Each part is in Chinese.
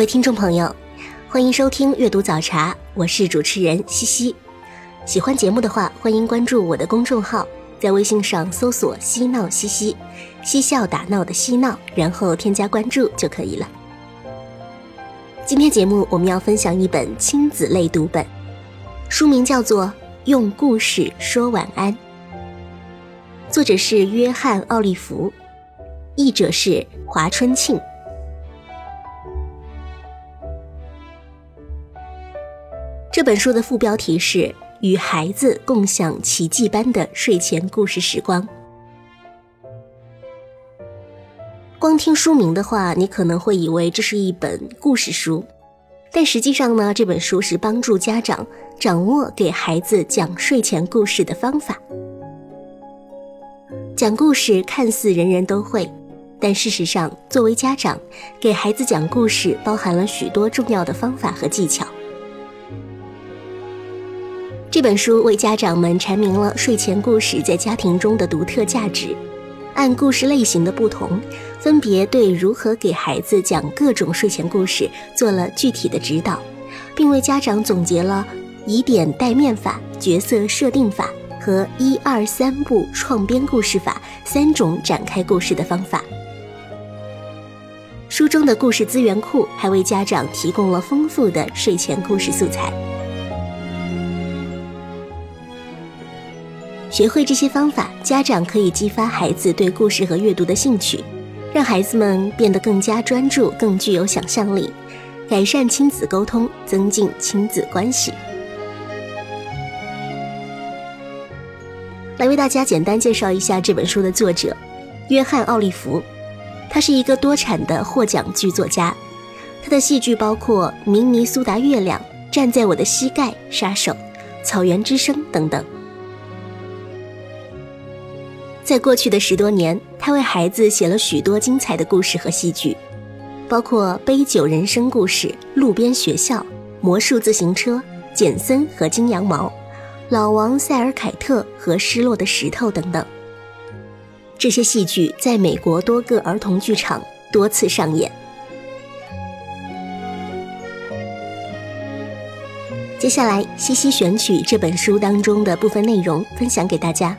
各位听众朋友，欢迎收听阅读早茶，我是主持人西西。喜欢节目的话，欢迎关注我的公众号，在微信上搜索“嬉闹西西”，嬉笑打闹的嬉闹，然后添加关注就可以了。今天节目我们要分享一本亲子类读本，书名叫做《用故事说晚安》，作者是约翰·奥利弗，译者是华春庆。这本书的副标题是“与孩子共享奇迹般的睡前故事时光”。光听书名的话，你可能会以为这是一本故事书，但实际上呢，这本书是帮助家长掌握给孩子讲睡前故事的方法。讲故事看似人人都会，但事实上，作为家长，给孩子讲故事包含了许多重要的方法和技巧。这本书为家长们阐明了睡前故事在家庭中的独特价值，按故事类型的不同，分别对如何给孩子讲各种睡前故事做了具体的指导，并为家长总结了以点带面法、角色设定法和一二三步创编故事法三种展开故事的方法。书中的故事资源库还为家长提供了丰富的睡前故事素材。学会这些方法，家长可以激发孩子对故事和阅读的兴趣，让孩子们变得更加专注、更具有想象力，改善亲子沟通，增进亲子关系。来为大家简单介绍一下这本书的作者约翰·奥利弗，他是一个多产的获奖剧作家，他的戏剧包括《明尼苏达月亮》《站在我的膝盖》《杀手》《草原之声》等等。在过去的十多年，他为孩子写了许多精彩的故事和戏剧，包括《杯酒人生故事》《路边学校》《魔术自行车》《简森和金羊毛》《老王塞尔凯特和失落的石头》等等。这些戏剧在美国多个儿童剧场多次上演。接下来，西西选取这本书当中的部分内容分享给大家。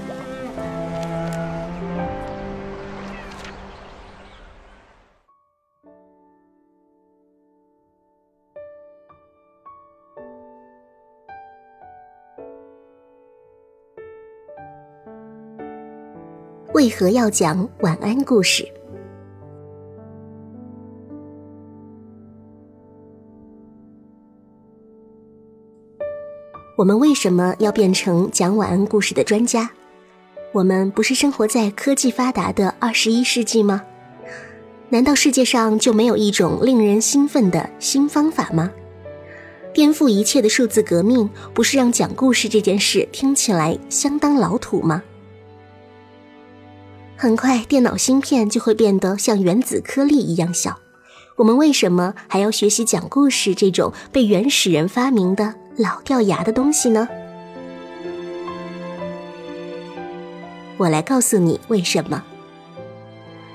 为何要讲晚安故事？我们为什么要变成讲晚安故事的专家？我们不是生活在科技发达的二十一世纪吗？难道世界上就没有一种令人兴奋的新方法吗？颠覆一切的数字革命，不是让讲故事这件事听起来相当老土吗？很快，电脑芯片就会变得像原子颗粒一样小。我们为什么还要学习讲故事这种被原始人发明的老掉牙的东西呢？我来告诉你为什么。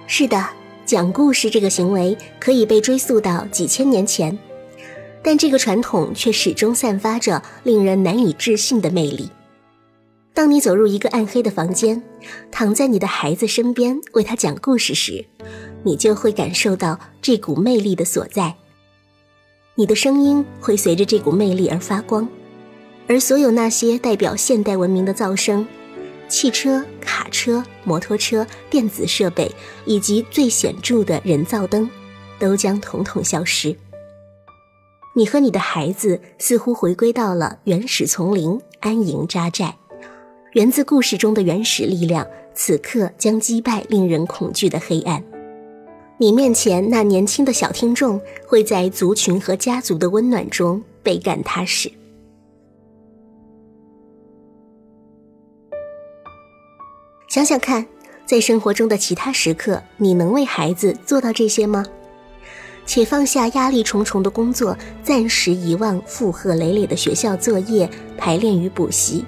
是的，讲故事这个行为可以被追溯到几千年前，但这个传统却始终散发着令人难以置信的魅力。当你走入一个暗黑的房间，躺在你的孩子身边为他讲故事时，你就会感受到这股魅力的所在。你的声音会随着这股魅力而发光，而所有那些代表现代文明的噪声——汽车、卡车、摩托车、电子设备以及最显著的人造灯，都将统统消失。你和你的孩子似乎回归到了原始丛林，安营扎寨。源自故事中的原始力量，此刻将击败令人恐惧的黑暗。你面前那年轻的小听众，会在族群和家族的温暖中倍感踏实。想想看，在生活中的其他时刻，你能为孩子做到这些吗？且放下压力重重的工作，暂时遗忘负荷累累的学校作业、排练与补习。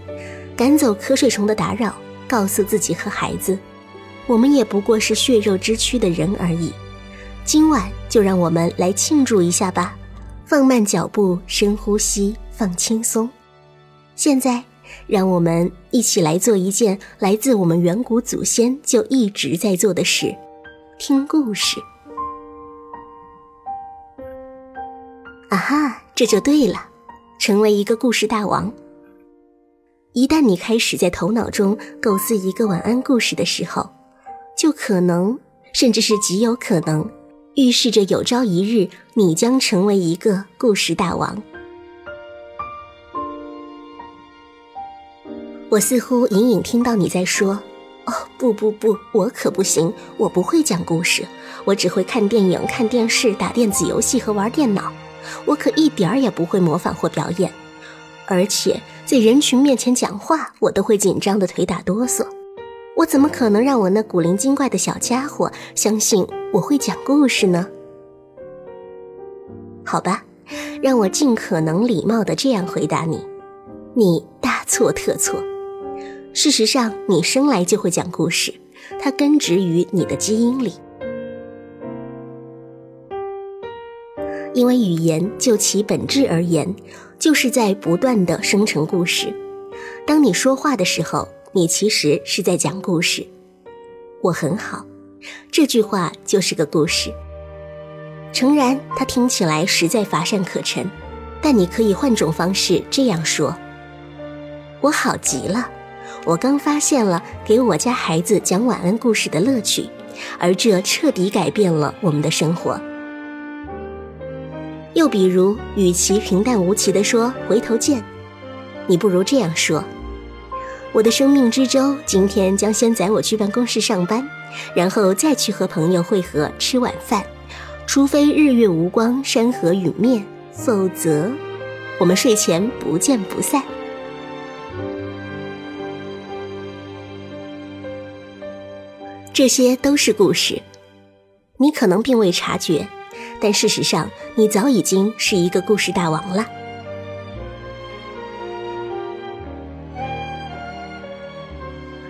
赶走瞌睡虫的打扰，告诉自己和孩子，我们也不过是血肉之躯的人而已。今晚就让我们来庆祝一下吧，放慢脚步，深呼吸，放轻松。现在，让我们一起来做一件来自我们远古祖先就一直在做的事——听故事。啊哈，这就对了，成为一个故事大王。一旦你开始在头脑中构思一个晚安故事的时候，就可能，甚至是极有可能，预示着有朝一日你将成为一个故事大王。我似乎隐隐听到你在说：“哦，不不不，我可不行，我不会讲故事，我只会看电影、看电视、打电子游戏和玩电脑，我可一点儿也不会模仿或表演。”而且在人群面前讲话，我都会紧张的腿打哆嗦。我怎么可能让我那古灵精怪的小家伙相信我会讲故事呢？好吧，让我尽可能礼貌的这样回答你：你大错特错。事实上，你生来就会讲故事，它根植于你的基因里。因为语言就其本质而言。就是在不断的生成故事。当你说话的时候，你其实是在讲故事。我很好，这句话就是个故事。诚然，它听起来实在乏善可陈，但你可以换种方式这样说：我好极了，我刚发现了给我家孩子讲晚安故事的乐趣，而这彻底改变了我们的生活。又比如，与其平淡无奇地说“回头见”，你不如这样说：“我的生命之舟今天将先载我去办公室上班，然后再去和朋友会合吃晚饭。除非日月无光，山河陨灭，否则，我们睡前不见不散。”这些都是故事，你可能并未察觉。但事实上，你早已经是一个故事大王了。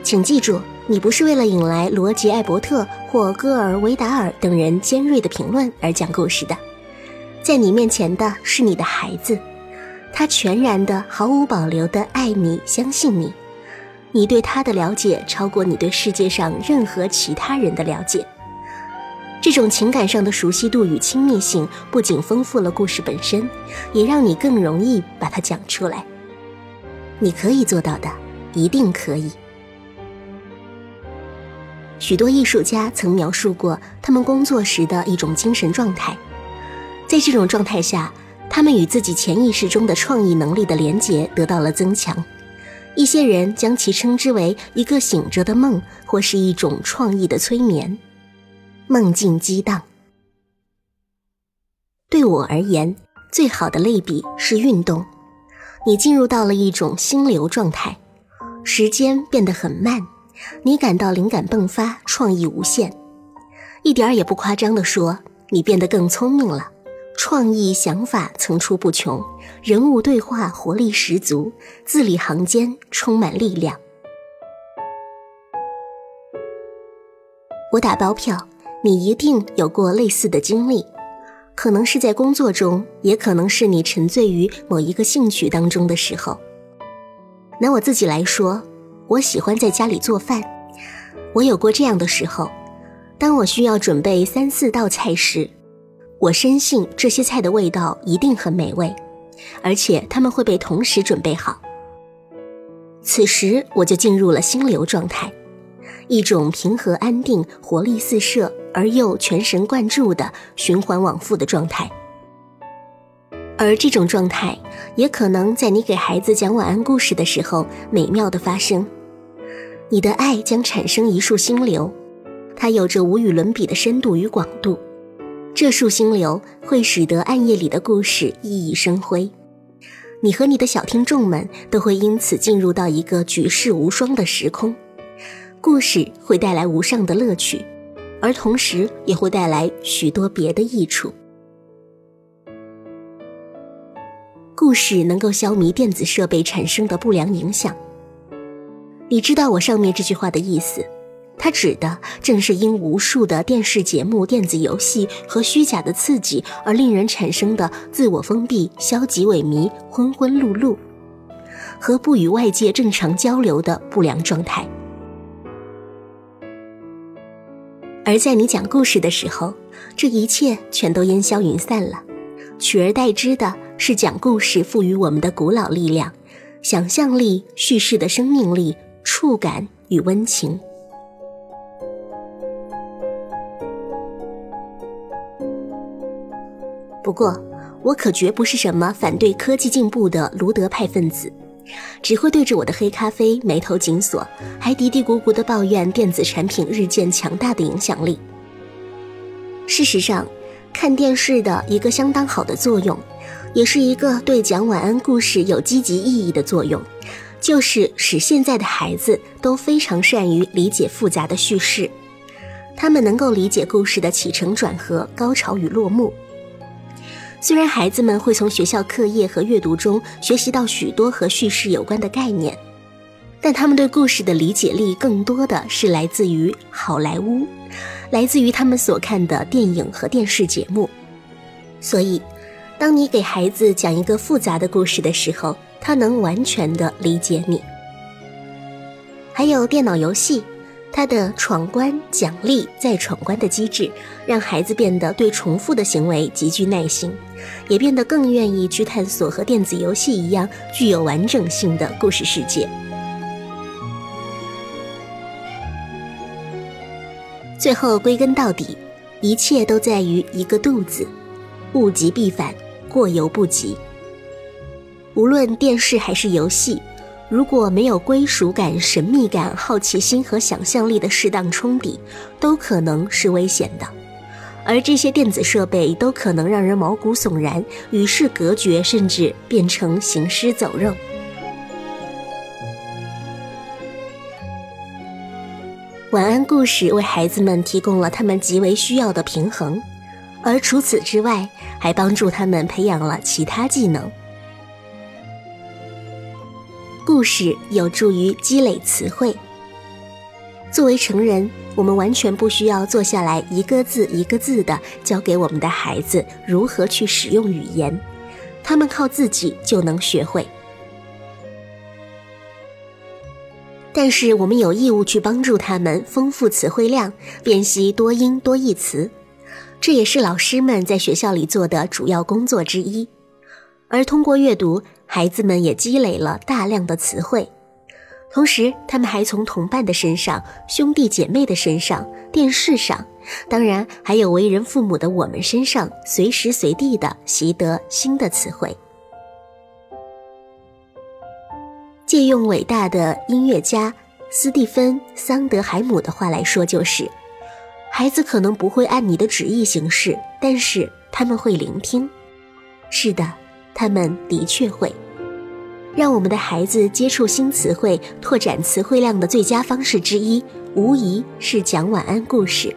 请记住，你不是为了引来罗杰·艾伯特或戈尔·维达尔等人尖锐的评论而讲故事的。在你面前的是你的孩子，他全然的、毫无保留的爱你、相信你。你对他的了解超过你对世界上任何其他人的了解。这种情感上的熟悉度与亲密性，不仅丰富了故事本身，也让你更容易把它讲出来。你可以做到的，一定可以。许多艺术家曾描述过他们工作时的一种精神状态，在这种状态下，他们与自己潜意识中的创意能力的连结得到了增强。一些人将其称之为一个醒着的梦，或是一种创意的催眠。梦境激荡。对我而言，最好的类比是运动。你进入到了一种心流状态，时间变得很慢，你感到灵感迸发，创意无限。一点儿也不夸张地说，你变得更聪明了，创意想法层出不穷，人物对话活力十足，字里行间充满力量。我打包票。你一定有过类似的经历，可能是在工作中，也可能是你沉醉于某一个兴趣当中的时候。拿我自己来说，我喜欢在家里做饭。我有过这样的时候，当我需要准备三四道菜时，我深信这些菜的味道一定很美味，而且他们会被同时准备好。此时我就进入了心流状态，一种平和安定、活力四射而又全神贯注的循环往复的状态。而这种状态也可能在你给孩子讲晚安故事的时候美妙的发生，你的爱将产生一束心流，它有着无与伦比的深度与广度，这束心流会使得暗夜里的故事熠熠生辉，你和你的小听众们都会因此进入到一个举世无双的时空，故事会带来无上的乐趣，而同时也会带来许多别的益处。故事能够消弭电子设备产生的不良影响。你知道我上面这句话的意思，它指的正是因无数的电视节目、电子游戏和虚假的刺激而令人产生的自我封闭、消极萎靡、昏昏碌碌，和不与外界正常交流的不良状态。而在你讲故事的时候，这一切全都烟消云散了，取而代之的。是讲故事赋予我们的古老力量、想象力、叙事的生命力、触感与温情。不过，我可绝不是什么反对科技进步的卢德派分子，只会对着我的黑咖啡眉头紧锁，还嘀嘀咕咕的抱怨电子产品日渐强大的影响力。事实上，看电视的一个相当好的作用。也是一个对讲晚安故事有积极意义的作用，就是使现在的孩子都非常善于理解复杂的叙事，他们能够理解故事的起承转合、高潮与落幕。虽然孩子们会从学校课业和阅读中学习到许多和叙事有关的概念，但他们对故事的理解力更多的是来自于好莱坞，来自于他们所看的电影和电视节目，所以。当你给孩子讲一个复杂的故事的时候，他能完全的理解你。还有电脑游戏，他的闯关、奖励再闯关的机制，让孩子变得对重复的行为极具耐心，也变得更愿意去探索和电子游戏一样具有完整性的故事世界。最后归根到底，一切都在于一个“度”字，物极必反。过犹不及。无论电视还是游戏，如果没有归属感、神秘感、好奇心和想象力的适当冲抵，都可能是危险的。而这些电子设备都可能让人毛骨悚然、与世隔绝，甚至变成行尸走肉。晚安故事为孩子们提供了他们极为需要的平衡。而除此之外，还帮助他们培养了其他技能。故事有助于积累词汇。作为成人，我们完全不需要坐下来一个字一个字的教给我们的孩子如何去使用语言，他们靠自己就能学会。但是，我们有义务去帮助他们丰富词汇量，辨析多音多义词。这也是老师们在学校里做的主要工作之一，而通过阅读，孩子们也积累了大量的词汇，同时他们还从同伴的身上、兄弟姐妹的身上、电视上，当然还有为人父母的我们身上，随时随地的习得新的词汇。借用伟大的音乐家斯蒂芬·桑德海姆的话来说，就是。孩子可能不会按你的旨意行事，但是他们会聆听。是的，他们的确会。让我们的孩子接触新词汇、拓展词汇量的最佳方式之一，无疑是讲晚安故事。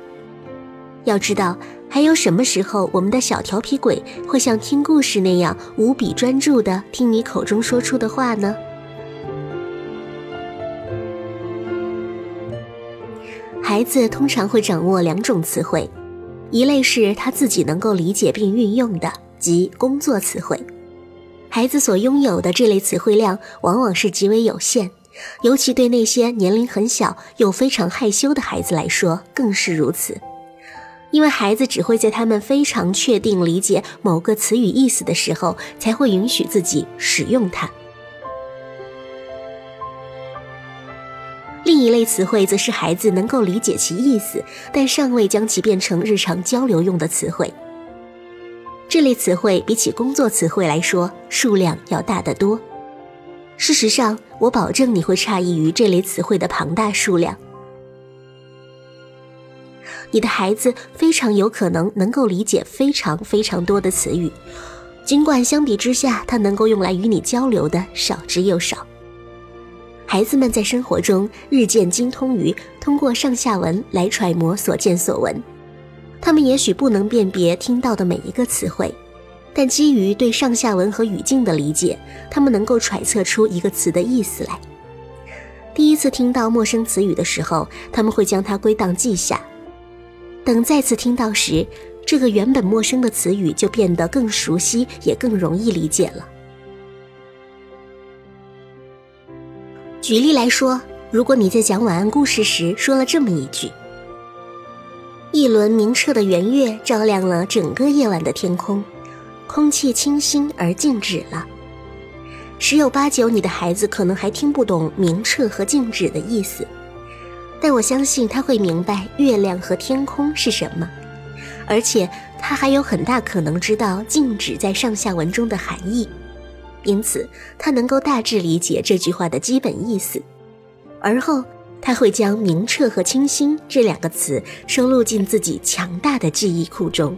要知道，还有什么时候我们的小调皮鬼会像听故事那样无比专注地听你口中说出的话呢？孩子通常会掌握两种词汇，一类是他自己能够理解并运用的，即工作词汇。孩子所拥有的这类词汇量往往是极为有限，尤其对那些年龄很小又非常害羞的孩子来说更是如此。因为孩子只会在他们非常确定理解某个词语意思的时候，才会允许自己使用它。另一类词汇则是孩子能够理解其意思，但尚未将其变成日常交流用的词汇。这类词汇比起工作词汇来说，数量要大得多。事实上，我保证你会诧异于这类词汇的庞大数量。你的孩子非常有可能能够理解非常非常多的词语，尽管相比之下，他能够用来与你交流的少之又少。孩子们在生活中日渐精通于通过上下文来揣摩所见所闻，他们也许不能辨别听到的每一个词汇，但基于对上下文和语境的理解，他们能够揣测出一个词的意思来。第一次听到陌生词语的时候，他们会将它归档记下。等再次听到时，这个原本陌生的词语就变得更熟悉，也更容易理解了。举例来说，如果你在讲晚安故事时说了这么一句：“一轮明澈的圆月照亮了整个夜晚的天空，空气清新而静止了。”十有八九，你的孩子可能还听不懂“明澈”和“静止”的意思。但我相信他会明白月亮和天空是什么，而且他还有很大可能知道静止在上下文中的含义，因此他能够大致理解这句话的基本意思。而后他会将明澈和清新这两个词收录进自己强大的记忆库中。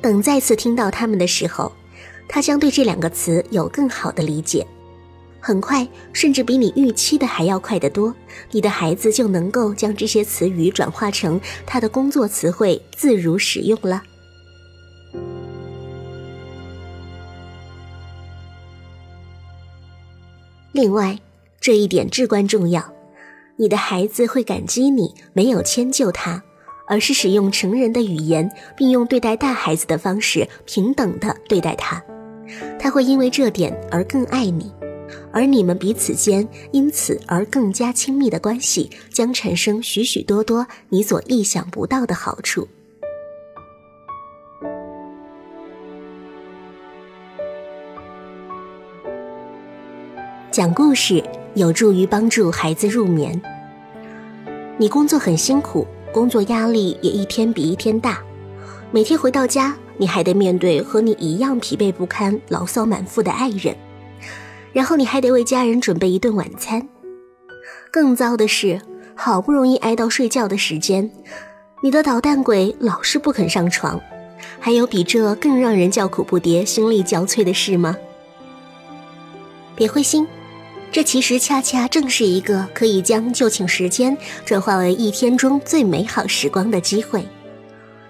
等再次听到它们的时候，他将对这两个词有更好的理解。很快，甚至比你预期的还要快得多，你的孩子就能够将这些词语转化成他的工作词汇，自如使用了。另外，这一点至关重要，你的孩子会感激你没有迁就他，而是使用成人的语言，并用对待大孩子的方式平等的对待他，他会因为这点而更爱你。而你们彼此间因此而更加亲密的关系，将产生许许多多你所意想不到的好处。讲故事有助于帮助孩子入眠。你工作很辛苦，工作压力也一天比一天大，每天回到家，你还得面对和你一样疲惫不堪、牢骚满腹的爱人。然后你还得为家人准备一顿晚餐，更糟的是，好不容易挨到睡觉的时间，你的捣蛋鬼老是不肯上床。还有比这更让人叫苦不迭、心力交瘁的事吗？别灰心，这其实恰恰正是一个可以将就寝时间转化为一天中最美好时光的机会。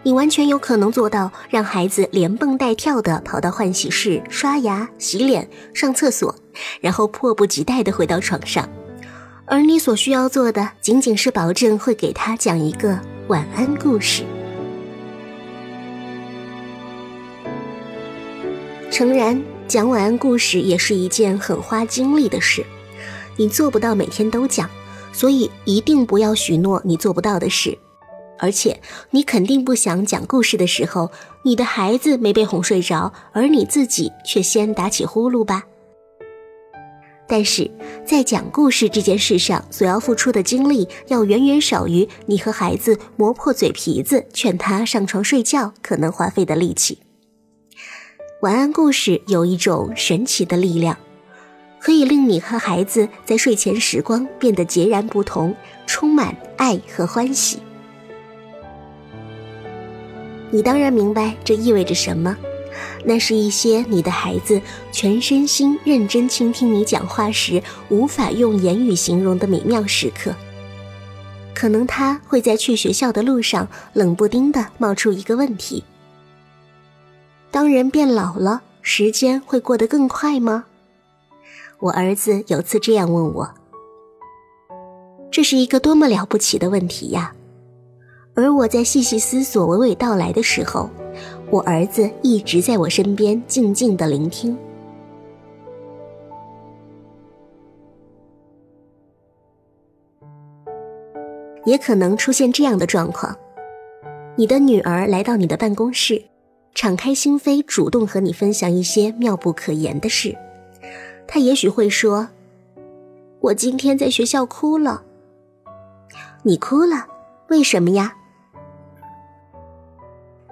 你完全有可能做到让孩子连蹦带跳地跑到换洗室刷牙、洗脸、上厕所，然后迫不及待地回到床上，而你所需要做的仅仅是保证会给他讲一个晚安故事。诚然，讲晚安故事也是一件很花精力的事，你做不到每天都讲，所以一定不要许诺你做不到的事。而且，你肯定不想讲故事的时候，你的孩子没被哄睡着，而你自己却先打起呼噜吧。但是在讲故事这件事上，所要付出的精力要远远少于你和孩子磨破嘴皮子劝他上床睡觉可能花费的力气。晚安故事有一种神奇的力量，可以令你和孩子在睡前时光变得截然不同，充满爱和欢喜。你当然明白这意味着什么，那是一些你的孩子全身心认真倾听你讲话时无法用言语形容的美妙时刻。可能他会在去学校的路上冷不丁的冒出一个问题：当人变老了，时间会过得更快吗？我儿子有次这样问我这是一个多么了不起的问题呀。而我在细细思索娓娓道来的时候我儿子一直在我身边静静的聆听。也可能出现这样的状况你的女儿来到你的办公室敞开心扉主动和你分享一些妙不可言的事。他也许会说：“我今天在学校哭了。”你哭了，为什么呀？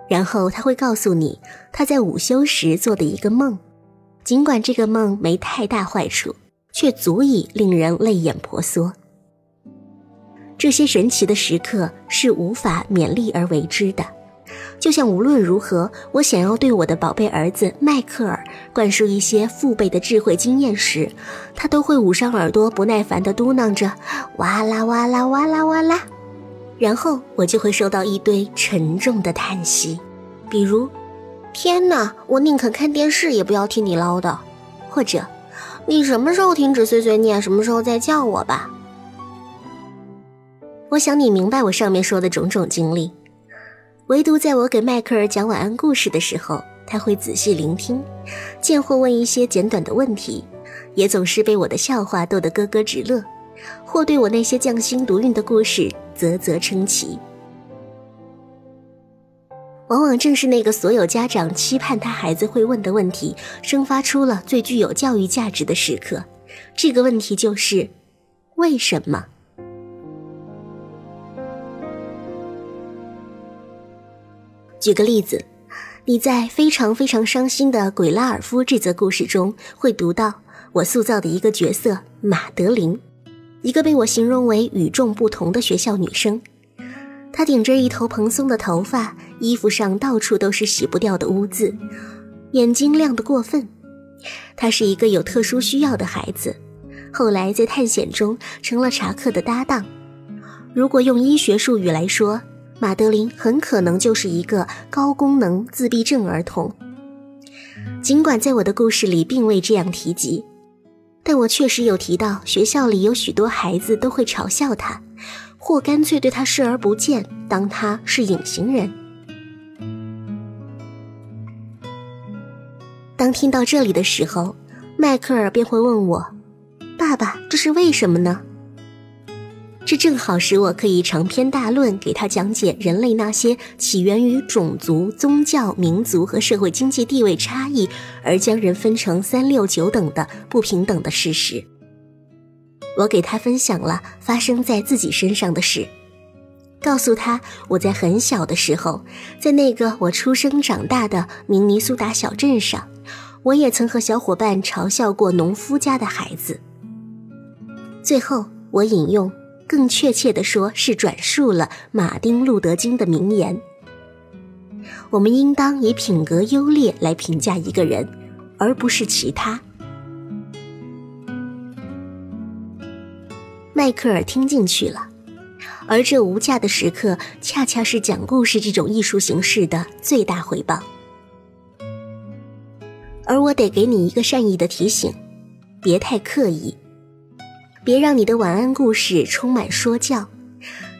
然后他会告诉你他在午休时做的一个梦，尽管这个梦没太大坏处，却足以令人泪眼婆娑。这些神奇的时刻是无法勉力而为之的，就像无论如何，我想要对我的宝贝儿子迈克尔灌输一些父辈的智慧经验时，他都会捂上耳朵，不耐烦地嘟囔着“哇啦哇啦哇啦哇啦”，然后我就会收到一堆沉重的叹息，比如“天哪，我宁可看电视也不要听你唠叨”，或者“你什么时候停止碎碎念，什么时候再叫我吧”。我想你明白我上面说的种种经历，唯独在我给迈克尔讲晚安故事的时候，他会仔细聆听，见或问一些简短的问题，也总是被我的笑话逗得咯咯直乐，或对我那些匠心独运的故事啧啧称奇。往往正是那个所有家长期盼他孩子会问的问题，生发出了最具有教育价值的时刻。这个问题就是：为什么？举个例子，你在非常非常伤心的《鬼拉尔夫》这则故事中，会读到我塑造的一个角色马德琳，一个被我形容为与众不同的学校女生。她顶着一头蓬松的头发，衣服上到处都是洗不掉的污渍，眼睛亮得过分。她是一个有特殊需要的孩子，后来在探险中成了查克的搭档。如果用医学术语来说，马德琳很可能就是一个高功能自闭症儿童，尽管在我的故事里并未这样提及，但我确实有提到学校里有许多孩子都会嘲笑他，或干脆对他视而不见，当他是隐形人。当听到这里的时候，迈克尔便会问我：“爸爸，这是为什么呢？”这正好使我可以长篇大论给他讲解人类那些起源于种族、宗教、民族和社会经济地位差异，而将人分成三六九等的不平等的事实。我给他分享了发生在自己身上的事，告诉他我在很小的时候，在那个我出生长大的明尼苏达小镇上，我也曾和小伙伴嘲笑过农夫家的孩子。最后，我引用。更确切的说，是转述了马丁·路德·金的名言：“我们应当以品格优劣来评价一个人，而不是其他。”迈克尔听进去了，而这无价的时刻，恰恰是讲故事这种艺术形式的最大回报。而我得给你一个善意的提醒：别太刻意。别让你的晚安故事充满说教，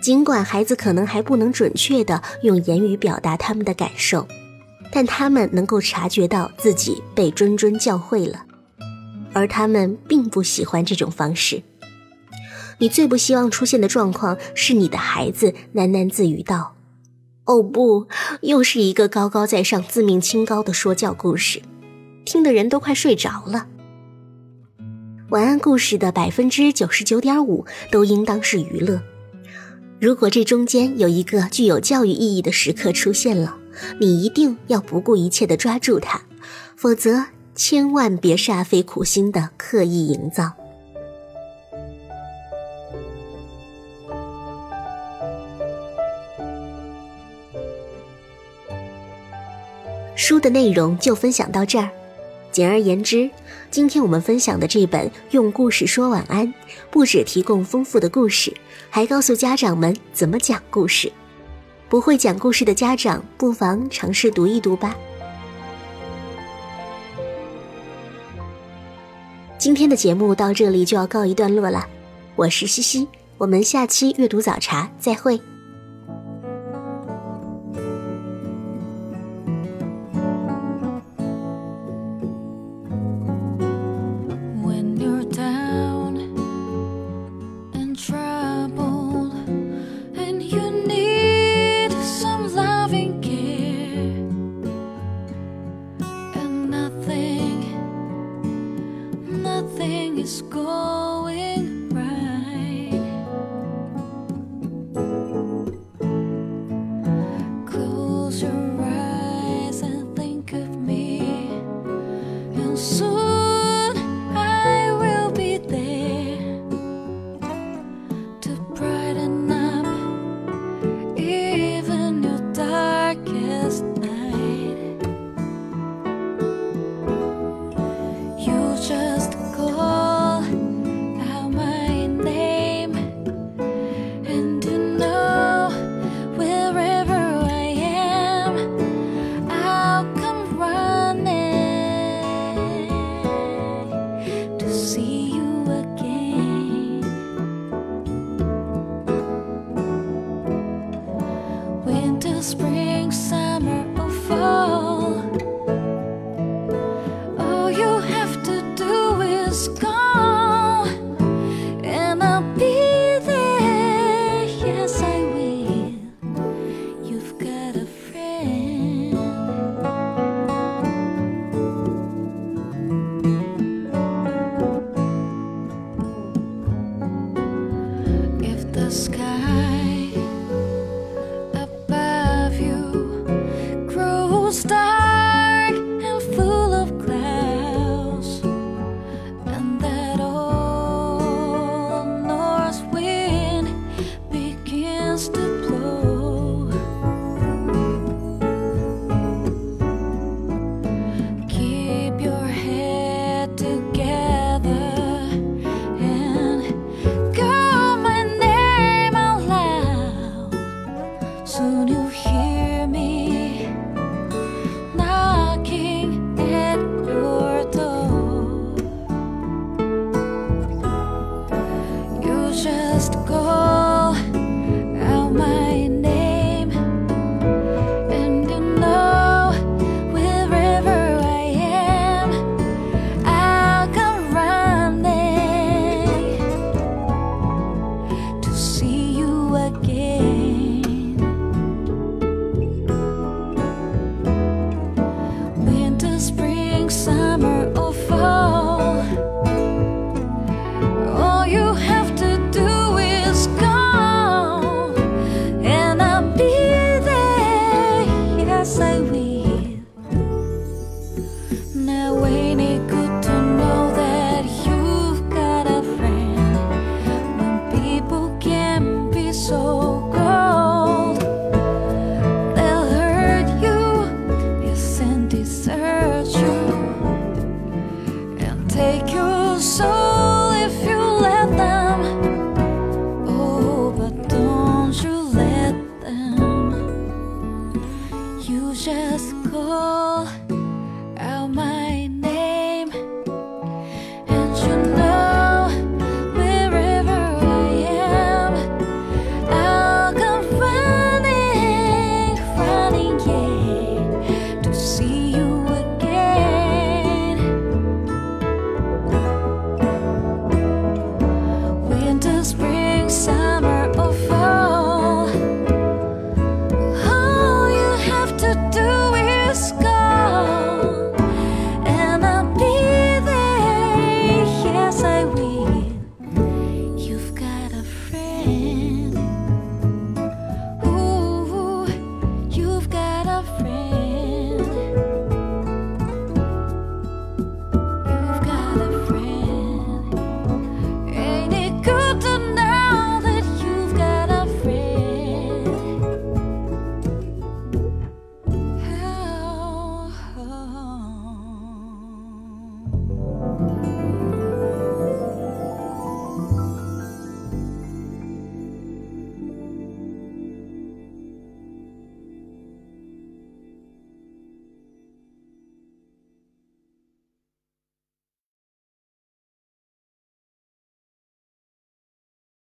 尽管孩子可能还不能准确地用言语表达他们的感受，但他们能够察觉到自己被谆谆教诲了，而他们并不喜欢这种方式。你最不希望出现的状况是你的孩子喃喃自语道：“哦不，又是一个高高在上、自命清高的说教故事，听的人都快睡着了。”晚安故事的百分之九十九点五都应当是娱乐。如果这中间有一个具有教育意义的时刻出现了，你一定要不顾一切的抓住它，否则千万别煞费苦心的刻意营造。书的内容就分享到这儿。简而言之，今天我们分享的这本《用故事说晚安》，不止提供丰富的故事，还告诉家长们怎么讲故事。不会讲故事的家长，不妨尝试读一读吧。今天的节目到这里就要告一段落了，我是西西，我们下期阅读早茶再会。loving spring.